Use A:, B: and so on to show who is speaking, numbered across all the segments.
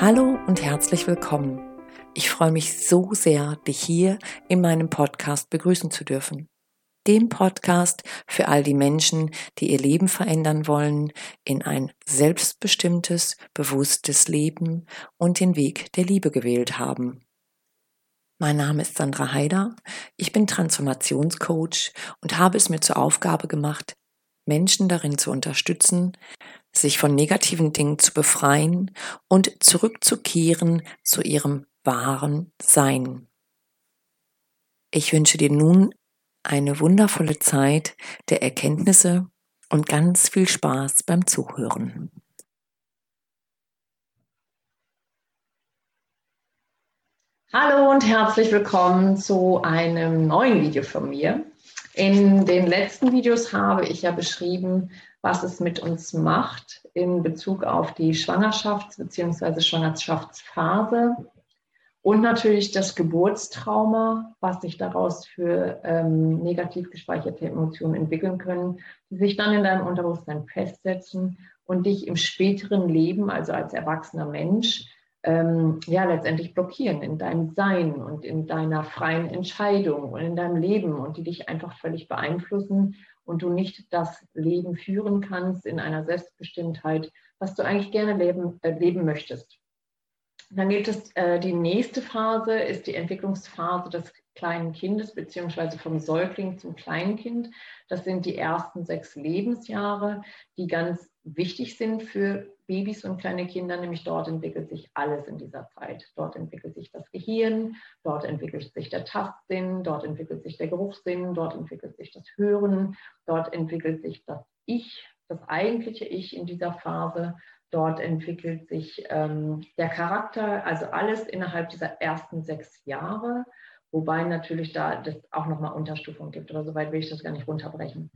A: Hallo und herzlich willkommen. Ich freue mich so sehr, dich hier in meinem Podcast begrüßen zu dürfen. Dem Podcast für all die Menschen, die ihr Leben verändern wollen, in ein selbstbestimmtes, bewusstes Leben und den Weg der Liebe gewählt haben. Mein Name ist Sandra Haider, ich bin Transformationscoach und habe es mir zur Aufgabe gemacht, Menschen darin zu unterstützen, sich von negativen Dingen zu befreien und zurückzukehren zu ihrem wahren Sein. Ich wünsche dir nun eine wundervolle Zeit der Erkenntnisse und ganz viel Spaß beim Zuhören.
B: Hallo und herzlich willkommen zu einem neuen Video von mir. In den letzten Videos habe ich ja beschrieben, was es mit uns macht in Bezug auf die Schwangerschafts- bzw. Schwangerschaftsphase und natürlich das Geburtstrauma, was sich daraus für ähm, negativ gespeicherte Emotionen entwickeln können, die sich dann in deinem Unterbewusstsein festsetzen und dich im späteren Leben, also als erwachsener Mensch, ähm, ja letztendlich blockieren in deinem Sein und in deiner freien Entscheidung und in deinem Leben und die dich einfach völlig beeinflussen und du nicht das Leben führen kannst in einer Selbstbestimmtheit, was du eigentlich gerne leben, äh, leben möchtest. Dann gibt es äh, die nächste Phase, ist die Entwicklungsphase des kleinen Kindes beziehungsweise vom Säugling zum Kleinkind. Das sind die ersten sechs Lebensjahre, die ganz wichtig sind für Babys und kleine Kinder, nämlich dort entwickelt sich alles in dieser Zeit. Dort entwickelt sich das Gehirn, dort entwickelt sich der Tastsinn, dort entwickelt sich der Geruchssinn, dort entwickelt sich das Hören, dort entwickelt sich das Ich, das eigentliche Ich in dieser Phase. Dort entwickelt sich ähm, der Charakter, also alles innerhalb dieser ersten sechs Jahre, wobei natürlich da das auch nochmal Unterstufungen gibt, aber soweit will ich das gar nicht runterbrechen.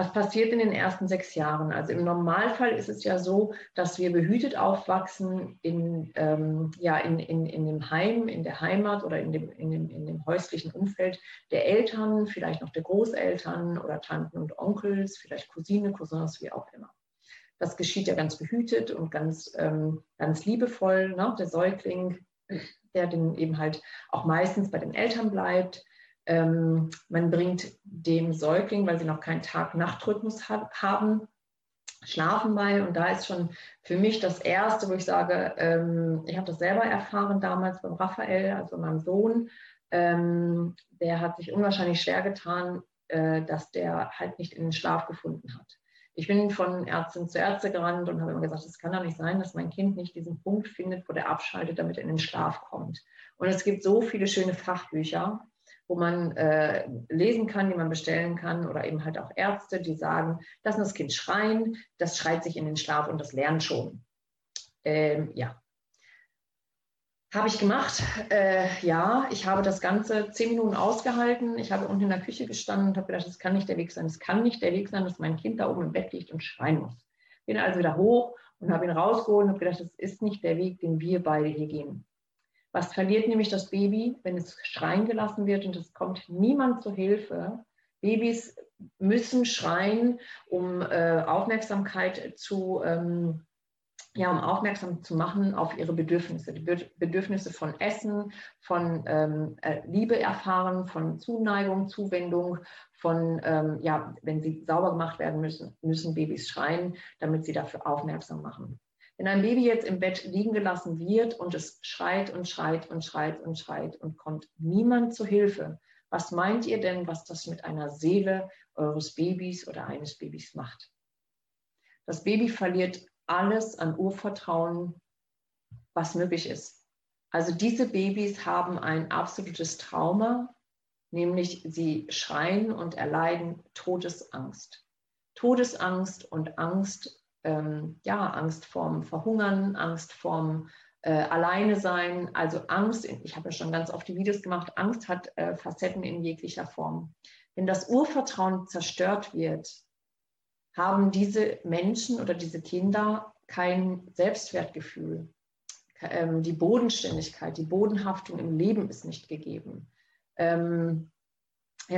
B: Was passiert in den ersten sechs Jahren? Also im Normalfall ist es ja so, dass wir behütet aufwachsen in, ähm, ja, in, in, in dem Heim, in der Heimat oder in dem, in, dem, in dem häuslichen Umfeld der Eltern, vielleicht noch der Großeltern oder Tanten und Onkels, vielleicht Cousine, Cousins, wie auch immer. Das geschieht ja ganz behütet und ganz, ähm, ganz liebevoll. Ne? Der Säugling, der dann eben halt auch meistens bei den Eltern bleibt. Ähm, man bringt dem Säugling, weil sie noch keinen Tag-Nacht-Rhythmus ha haben, Schlafen bei. Und da ist schon für mich das Erste, wo ich sage, ähm, ich habe das selber erfahren damals beim Raphael, also meinem Sohn. Ähm, der hat sich unwahrscheinlich schwer getan, äh, dass der halt nicht in den Schlaf gefunden hat ich bin von Ärztin zu Ärzte gerannt und habe immer gesagt, es kann doch nicht sein, dass mein Kind nicht diesen Punkt findet, wo der abschaltet, damit er in den Schlaf kommt. Und es gibt so viele schöne Fachbücher, wo man äh, lesen kann, die man bestellen kann, oder eben halt auch Ärzte, die sagen, lass das Kind schreien, das schreit sich in den Schlaf und das lernt schon. Ähm, ja, habe ich gemacht. Äh, ja, ich habe das Ganze zehn Minuten ausgehalten. Ich habe unten in der Küche gestanden und habe gedacht, das kann nicht der Weg sein. Es kann nicht der Weg sein, dass mein Kind da oben im Bett liegt und schreien muss. Bin also wieder hoch und habe ihn rausgeholt und habe gedacht, das ist nicht der Weg, den wir beide hier gehen. Was verliert nämlich das Baby, wenn es schreien gelassen wird und es kommt niemand zur Hilfe? Babys müssen schreien, um äh, Aufmerksamkeit zu ähm, ja, um aufmerksam zu machen auf ihre Bedürfnisse, die Bedürfnisse von Essen, von ähm, äh, Liebe erfahren, von Zuneigung, Zuwendung, von, ähm, ja, wenn sie sauber gemacht werden müssen, müssen Babys schreien, damit sie dafür aufmerksam machen. Wenn ein Baby jetzt im Bett liegen gelassen wird und es schreit und schreit und schreit und schreit und kommt niemand zu Hilfe, was meint ihr denn, was das mit einer Seele eures Babys oder eines Babys macht? Das Baby verliert alles an Urvertrauen, was möglich ist. Also diese Babys haben ein absolutes Trauma, nämlich sie schreien und erleiden Todesangst. Todesangst und Angst, ähm, ja, Angst vorm Verhungern, Angst vorm äh, Alleine sein, also Angst, ich habe ja schon ganz oft die Videos gemacht, Angst hat äh, Facetten in jeglicher Form. Wenn das Urvertrauen zerstört wird, haben diese Menschen oder diese Kinder kein Selbstwertgefühl. Ähm, die Bodenständigkeit, die Bodenhaftung im Leben ist nicht gegeben. Ähm,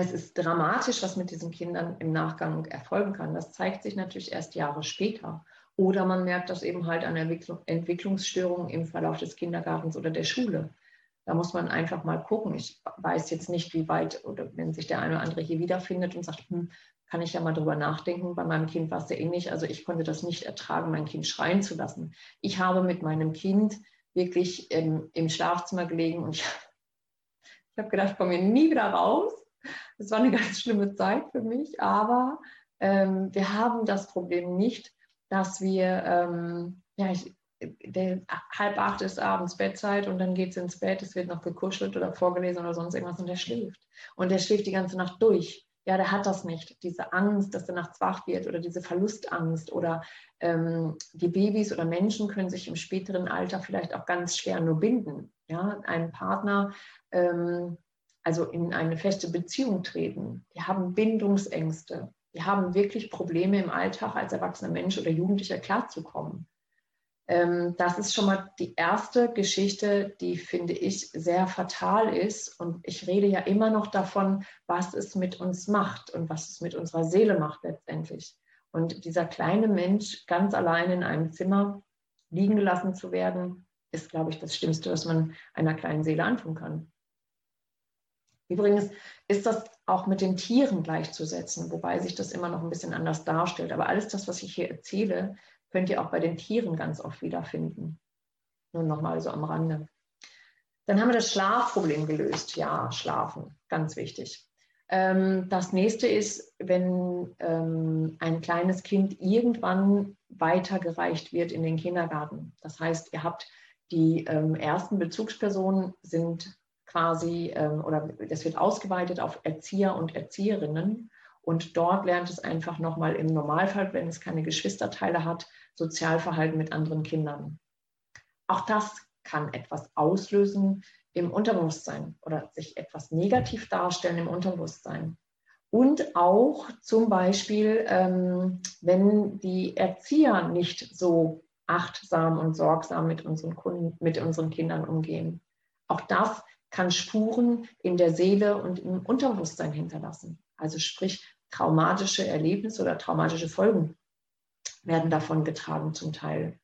B: es ist dramatisch, was mit diesen Kindern im Nachgang erfolgen kann. Das zeigt sich natürlich erst Jahre später. Oder man merkt das eben halt an Entwicklungsstörungen im Verlauf des Kindergartens oder der Schule. Da muss man einfach mal gucken. Ich weiß jetzt nicht, wie weit oder wenn sich der eine oder andere hier wiederfindet und sagt, hm, kann ich ja mal drüber nachdenken. Bei meinem Kind war es sehr ähnlich. Also ich konnte das nicht ertragen, mein Kind schreien zu lassen. Ich habe mit meinem Kind wirklich im, im Schlafzimmer gelegen und ich, ich habe gedacht, ich komme hier nie wieder raus. Das war eine ganz schlimme Zeit für mich, aber ähm, wir haben das Problem nicht, dass wir, ähm, ja, ich, der, halb acht ist abends Bettzeit und dann geht es ins Bett, es wird noch gekuschelt oder vorgelesen oder sonst irgendwas und der schläft. Und der schläft die ganze Nacht durch. Ja, der hat das nicht. Diese Angst, dass er nachts wach wird oder diese Verlustangst oder ähm, die Babys oder Menschen können sich im späteren Alter vielleicht auch ganz schwer nur binden. Ja, ein Partner, ähm, also in eine feste Beziehung treten. Die haben Bindungsängste. Die haben wirklich Probleme im Alltag als erwachsener Mensch oder Jugendlicher klarzukommen. Ähm, das ist schon mal die erste Geschichte, die, finde ich, sehr fatal ist. Und ich rede ja immer noch davon, was es mit uns macht und was es mit unserer Seele macht letztendlich. Und dieser kleine Mensch ganz allein in einem Zimmer liegen gelassen zu werden, ist, glaube ich, das Schlimmste, was man einer kleinen Seele antun kann. Übrigens ist das auch mit den Tieren gleichzusetzen, wobei sich das immer noch ein bisschen anders darstellt. Aber alles das, was ich hier erzähle, könnt ihr auch bei den Tieren ganz oft wiederfinden. Nur nochmal so am Rande. Dann haben wir das Schlafproblem gelöst. Ja, schlafen, ganz wichtig. Ähm, das nächste ist, wenn ähm, ein kleines Kind irgendwann weitergereicht wird in den Kindergarten. Das heißt, ihr habt die ähm, ersten Bezugspersonen sind quasi, oder das wird ausgeweitet auf Erzieher und Erzieherinnen. Und dort lernt es einfach nochmal im Normalfall, wenn es keine Geschwisterteile hat, Sozialverhalten mit anderen Kindern. Auch das kann etwas auslösen im Unterbewusstsein oder sich etwas negativ darstellen im Unterbewusstsein. Und auch zum Beispiel, ähm, wenn die Erzieher nicht so achtsam und sorgsam mit unseren, Kunden, mit unseren Kindern umgehen. Auch das kann Spuren in der Seele und im Unterbewusstsein hinterlassen. Also sprich traumatische Erlebnisse oder traumatische Folgen werden davon getragen zum Teil.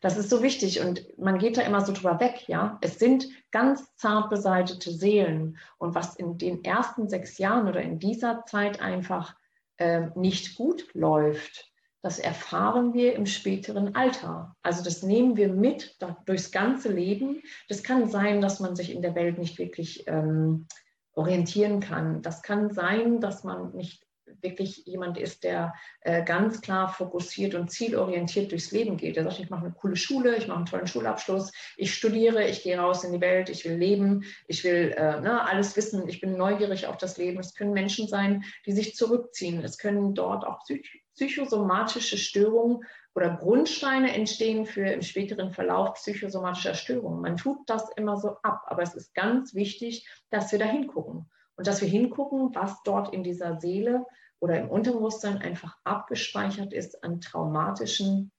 B: Das ist so wichtig und man geht da immer so drüber weg, ja. Es sind ganz zart beseitete Seelen und was in den ersten sechs Jahren oder in dieser Zeit einfach äh, nicht gut läuft, das erfahren wir im späteren Alter. Also das nehmen wir mit durchs ganze Leben. Das kann sein, dass man sich in der Welt nicht wirklich ähm, orientieren kann. Das kann sein, dass man nicht wirklich jemand ist, der äh, ganz klar fokussiert und zielorientiert durchs Leben geht. Der sagt, ich mache eine coole Schule, ich mache einen tollen Schulabschluss, ich studiere, ich gehe raus in die Welt, ich will leben, ich will äh, ne, alles wissen, ich bin neugierig auf das Leben. Es können Menschen sein, die sich zurückziehen. Es können dort auch psych psychosomatische Störungen oder Grundsteine entstehen für im späteren Verlauf psychosomatischer Störungen. Man tut das immer so ab, aber es ist ganz wichtig, dass wir da hingucken und dass wir hingucken, was dort in dieser Seele oder im Unterbewusstsein einfach abgespeichert ist an traumatischen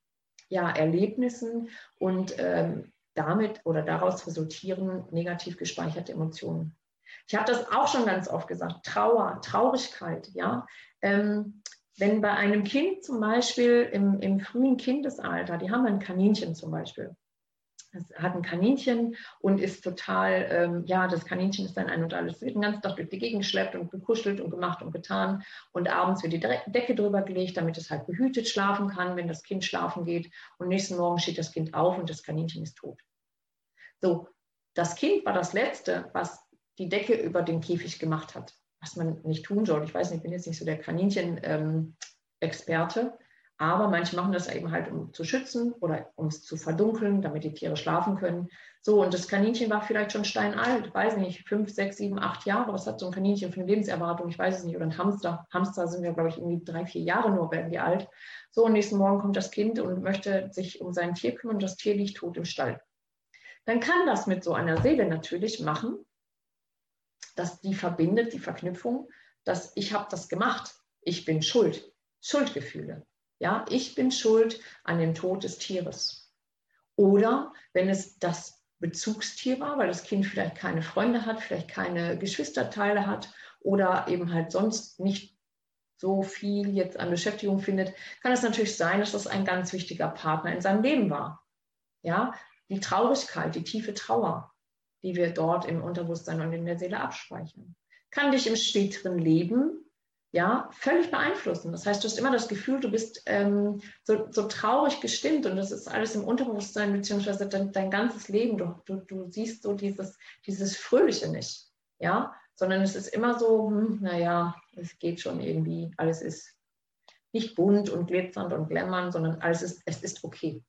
B: ja, Erlebnissen und ähm, damit oder daraus resultieren negativ gespeicherte Emotionen. Ich habe das auch schon ganz oft gesagt, Trauer, Traurigkeit, ja. Ähm, wenn bei einem Kind zum Beispiel im, im frühen Kindesalter, die haben ein Kaninchen zum Beispiel, es hat ein Kaninchen und ist total, ähm, ja, das Kaninchen ist dann ein und alles, wird den ganzen Tag durch die Gegend geschleppt und gekuschelt und gemacht und getan. Und abends wird die Decke drüber gelegt, damit es halt behütet schlafen kann, wenn das Kind schlafen geht. Und nächsten Morgen steht das Kind auf und das Kaninchen ist tot. So, das Kind war das Letzte, was die Decke über den Käfig gemacht hat, was man nicht tun soll. Ich weiß nicht, ich bin jetzt nicht so der Kaninchen-Experte. Ähm, aber manche machen das eben halt, um zu schützen oder um es zu verdunkeln, damit die Tiere schlafen können. So, und das Kaninchen war vielleicht schon steinalt, weiß nicht, fünf, sechs, sieben, acht Jahre. Was hat so ein Kaninchen für eine Lebenserwartung? Ich weiß es nicht. Oder ein Hamster. Hamster sind ja, glaube ich, irgendwie drei, vier Jahre nur, werden die alt. So, und nächsten Morgen kommt das Kind und möchte sich um sein Tier kümmern das Tier liegt tot im Stall. Dann kann das mit so einer Seele natürlich machen, dass die verbindet, die Verknüpfung, dass ich habe das gemacht, ich bin schuld, Schuldgefühle. Ja, ich bin schuld an dem Tod des Tieres. Oder wenn es das Bezugstier war, weil das Kind vielleicht keine Freunde hat, vielleicht keine Geschwisterteile hat oder eben halt sonst nicht so viel jetzt an Beschäftigung findet, kann es natürlich sein, dass das ein ganz wichtiger Partner in seinem Leben war. Ja, die Traurigkeit, die tiefe Trauer, die wir dort im Unterbewusstsein und in der Seele abspeichern, kann dich im späteren Leben ja, völlig beeinflussen. Das heißt, du hast immer das Gefühl, du bist ähm, so, so traurig gestimmt und das ist alles im Unterbewusstsein beziehungsweise dein, dein ganzes Leben. Du, du, du siehst so dieses, dieses Fröhliche nicht, ja, sondern es ist immer so, hm, naja, es geht schon irgendwie, alles ist nicht bunt und glitzernd und glämmern, sondern alles ist, es ist okay.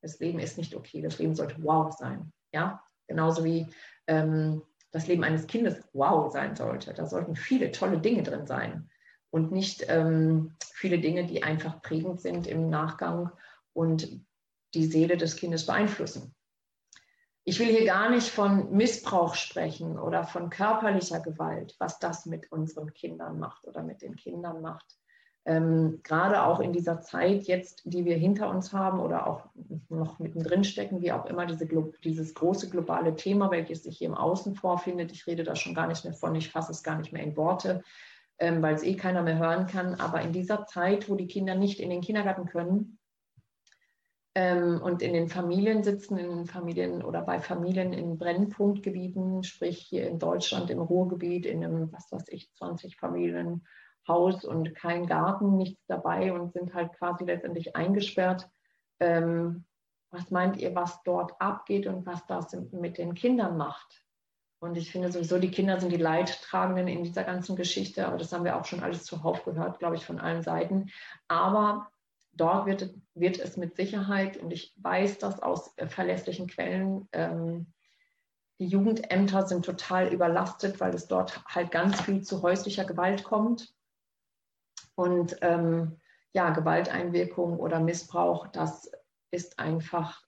B: Das Leben ist nicht okay. Das Leben sollte wow sein, ja, genauso wie ähm, das Leben eines Kindes wow sein sollte. Da sollten viele tolle Dinge drin sein und nicht ähm, viele Dinge, die einfach prägend sind im Nachgang und die Seele des Kindes beeinflussen. Ich will hier gar nicht von Missbrauch sprechen oder von körperlicher Gewalt, was das mit unseren Kindern macht oder mit den Kindern macht ähm, gerade auch in dieser Zeit jetzt, die wir hinter uns haben oder auch noch mittendrin stecken, wie auch immer diese, dieses große globale Thema, welches sich hier im Außen vorfindet. Ich rede da schon gar nicht mehr von, ich fasse es gar nicht mehr in Worte, ähm, weil es eh keiner mehr hören kann. Aber in dieser Zeit, wo die Kinder nicht in den Kindergarten können, ähm, und in den Familien sitzen, in den Familien oder bei Familien in Brennpunktgebieten, sprich hier in Deutschland im Ruhrgebiet, in einem, was weiß ich, 20 Familien Haus und kein Garten, nichts dabei und sind halt quasi letztendlich eingesperrt. Ähm, was meint ihr, was dort abgeht und was das mit den Kindern macht? Und ich finde sowieso, die Kinder sind die Leidtragenden in dieser ganzen Geschichte, aber das haben wir auch schon alles zuhauf gehört, glaube ich, von allen Seiten. Aber dort wird, wird es mit Sicherheit, und ich weiß das aus verlässlichen Quellen, ähm, die Jugendämter sind total überlastet, weil es dort halt ganz viel zu häuslicher Gewalt kommt. Und ähm, ja, Gewalteinwirkung oder Missbrauch, das ist einfach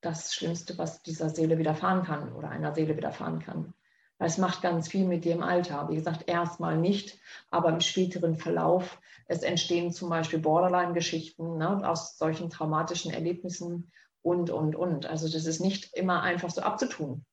B: das Schlimmste, was dieser Seele widerfahren kann oder einer Seele widerfahren kann. Weil es macht ganz viel mit dir im Alter. Wie gesagt, erstmal nicht, aber im späteren Verlauf. Es entstehen zum Beispiel Borderline-Geschichten ne, aus solchen traumatischen Erlebnissen und, und, und. Also das ist nicht immer einfach so abzutun.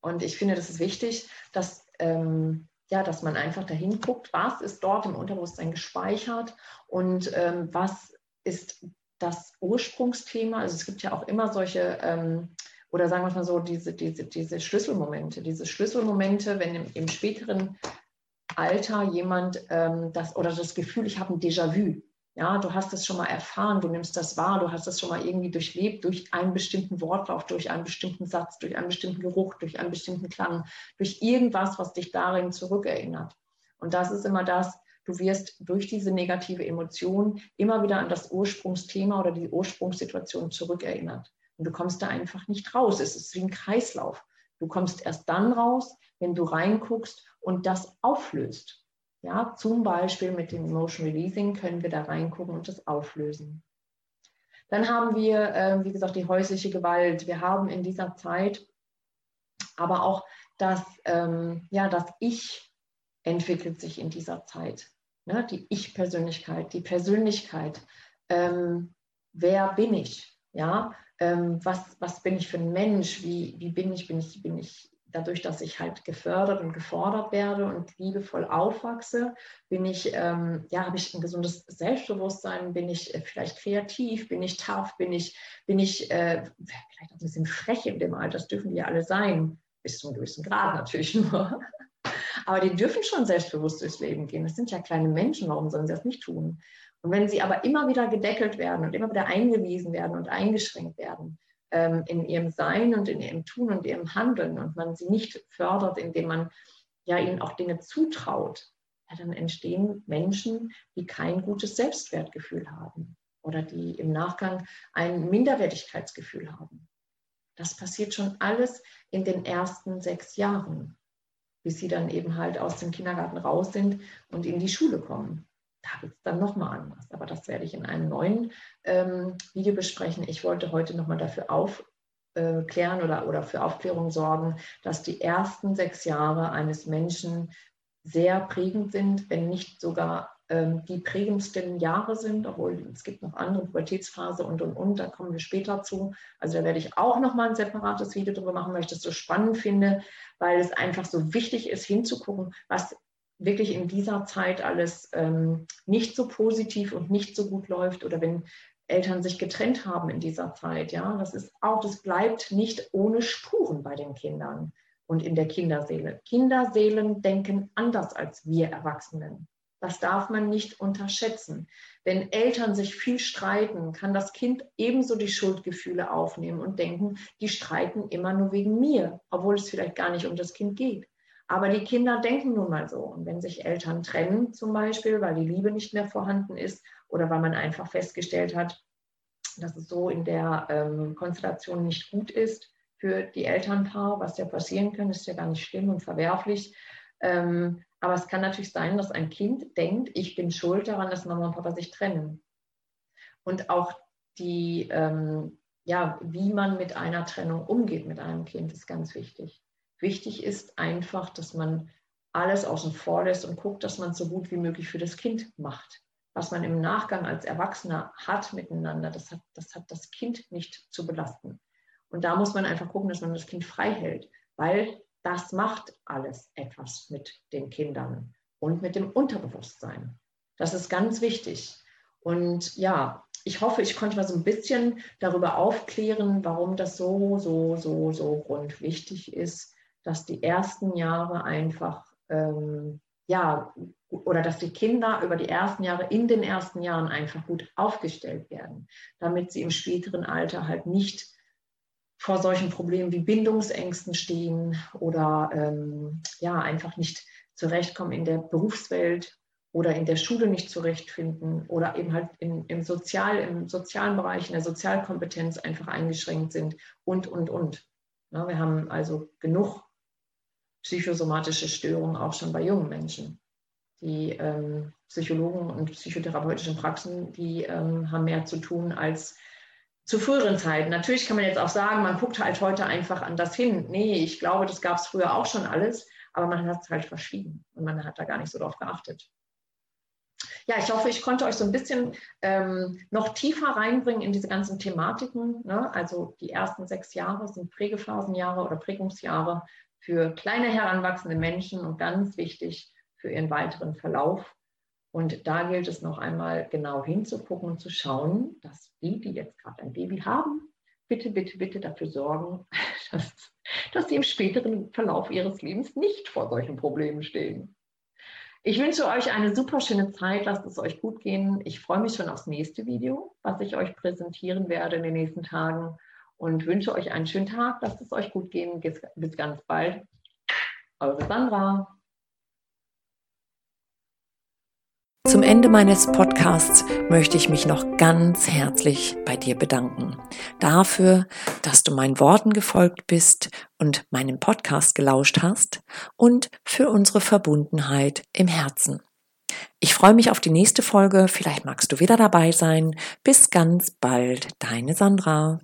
B: Und ich finde, das ist wichtig, dass ähm, ja, dass man einfach dahin guckt, was ist dort im Unterbewusstsein gespeichert und ähm, was ist das Ursprungsthema. Also es gibt ja auch immer solche, ähm, oder sagen wir mal so, diese, diese, diese Schlüsselmomente, diese Schlüsselmomente, wenn im, im späteren Alter jemand ähm, das oder das Gefühl, ich habe ein Déjà-vu. Ja, du hast es schon mal erfahren, du nimmst das wahr, du hast es schon mal irgendwie durchlebt durch einen bestimmten Wortlauf, durch einen bestimmten Satz, durch einen bestimmten Geruch, durch einen bestimmten Klang, durch irgendwas, was dich darin zurückerinnert. Und das ist immer das, du wirst durch diese negative Emotion immer wieder an das Ursprungsthema oder die Ursprungssituation zurückerinnert. Und du kommst da einfach nicht raus. Es ist wie ein Kreislauf. Du kommst erst dann raus, wenn du reinguckst und das auflöst. Ja, zum Beispiel mit dem Emotion Releasing können wir da reingucken und das auflösen. Dann haben wir, äh, wie gesagt, die häusliche Gewalt. Wir haben in dieser Zeit aber auch das, ähm, ja, das Ich entwickelt sich in dieser Zeit. Ne? Die Ich-Persönlichkeit, die Persönlichkeit. Ähm, wer bin ich? Ja, ähm, was, was bin ich für ein Mensch? Wie, wie bin ich? Bin ich, bin ich dadurch, dass ich halt gefördert und gefordert werde und liebevoll aufwachse, bin ich, ähm, ja, habe ich ein gesundes Selbstbewusstsein, bin ich äh, vielleicht kreativ, bin ich tough, bin ich, bin ich äh, vielleicht auch ein bisschen frech in dem Alter, das dürfen die ja alle sein, bis zu einem gewissen Grad natürlich nur. Aber die dürfen schon selbstbewusst durchs Leben gehen. Das sind ja kleine Menschen, warum sollen sie das nicht tun? Und wenn sie aber immer wieder gedeckelt werden und immer wieder eingewiesen werden und eingeschränkt werden, in ihrem Sein und in ihrem Tun und ihrem Handeln und man sie nicht fördert, indem man ja ihnen auch Dinge zutraut, ja, dann entstehen Menschen, die kein gutes Selbstwertgefühl haben oder die im Nachgang ein Minderwertigkeitsgefühl haben. Das passiert schon alles in den ersten sechs Jahren, bis sie dann eben halt aus dem Kindergarten raus sind und in die Schule kommen da wird es dann nochmal anders. Aber das werde ich in einem neuen ähm, Video besprechen. Ich wollte heute nochmal dafür aufklären oder, oder für Aufklärung sorgen, dass die ersten sechs Jahre eines Menschen sehr prägend sind, wenn nicht sogar ähm, die prägendsten Jahre sind, obwohl es gibt noch andere, Pubertätsphase und, und, und, da kommen wir später zu. Also da werde ich auch nochmal ein separates Video darüber machen, weil ich das so spannend finde, weil es einfach so wichtig ist, hinzugucken, was wirklich in dieser Zeit alles ähm, nicht so positiv und nicht so gut läuft oder wenn Eltern sich getrennt haben in dieser Zeit, ja, das ist auch, das bleibt nicht ohne Spuren bei den Kindern und in der Kinderseele. Kinderseelen denken anders als wir Erwachsenen. Das darf man nicht unterschätzen. Wenn Eltern sich viel streiten, kann das Kind ebenso die Schuldgefühle aufnehmen und denken, die streiten immer nur wegen mir, obwohl es vielleicht gar nicht um das Kind geht. Aber die Kinder denken nun mal so. Und wenn sich Eltern trennen zum Beispiel, weil die Liebe nicht mehr vorhanden ist oder weil man einfach festgestellt hat, dass es so in der ähm, Konstellation nicht gut ist für die Elternpaar, was ja passieren kann, ist ja gar nicht schlimm und verwerflich. Ähm, aber es kann natürlich sein, dass ein Kind denkt, ich bin schuld daran, dass Mama und Papa sich trennen. Und auch die, ähm, ja, wie man mit einer Trennung umgeht mit einem Kind, ist ganz wichtig. Wichtig ist einfach, dass man alles außen vor lässt und guckt, dass man es so gut wie möglich für das Kind macht. Was man im Nachgang als Erwachsener hat miteinander, das hat, das hat das Kind nicht zu belasten. Und da muss man einfach gucken, dass man das Kind frei hält, weil das macht alles etwas mit den Kindern und mit dem Unterbewusstsein. Das ist ganz wichtig. Und ja, ich hoffe, ich konnte mal so ein bisschen darüber aufklären, warum das so, so, so, so grundwichtig ist, dass die ersten Jahre einfach, ähm, ja, oder dass die Kinder über die ersten Jahre, in den ersten Jahren einfach gut aufgestellt werden, damit sie im späteren Alter halt nicht vor solchen Problemen wie Bindungsängsten stehen oder ähm, ja, einfach nicht zurechtkommen in der Berufswelt oder in der Schule nicht zurechtfinden oder eben halt in, im, Sozial, im sozialen Bereich, in der Sozialkompetenz einfach eingeschränkt sind und, und, und. Ja, wir haben also genug psychosomatische Störungen auch schon bei jungen Menschen. Die ähm, Psychologen und psychotherapeutischen Praxen, die ähm, haben mehr zu tun als zu früheren Zeiten. Natürlich kann man jetzt auch sagen, man guckt halt heute einfach anders hin. Nee, ich glaube, das gab es früher auch schon alles, aber man hat es halt verschwiegen und man hat da gar nicht so drauf geachtet. Ja, ich hoffe, ich konnte euch so ein bisschen ähm, noch tiefer reinbringen in diese ganzen Thematiken. Ne? Also die ersten sechs Jahre sind Prägephasenjahre oder Prägungsjahre für kleine heranwachsende Menschen und ganz wichtig für ihren weiteren Verlauf. Und da gilt es noch einmal genau hinzugucken und zu schauen, dass die, die jetzt gerade ein Baby haben, bitte, bitte, bitte dafür sorgen, dass, dass sie im späteren Verlauf ihres Lebens nicht vor solchen Problemen stehen. Ich wünsche euch eine super schöne Zeit. Lasst es euch gut gehen. Ich freue mich schon aufs nächste Video, was ich euch präsentieren werde in den nächsten Tagen und wünsche euch einen schönen Tag. Lasst es euch gut gehen. Bis ganz bald. Eure Sandra.
A: Zum Ende meines Podcasts möchte ich mich noch ganz herzlich bei dir bedanken. Dafür, dass du meinen Worten gefolgt bist und meinen Podcast gelauscht hast und für unsere Verbundenheit im Herzen. Ich freue mich auf die nächste Folge. Vielleicht magst du wieder dabei sein. Bis ganz bald, deine Sandra.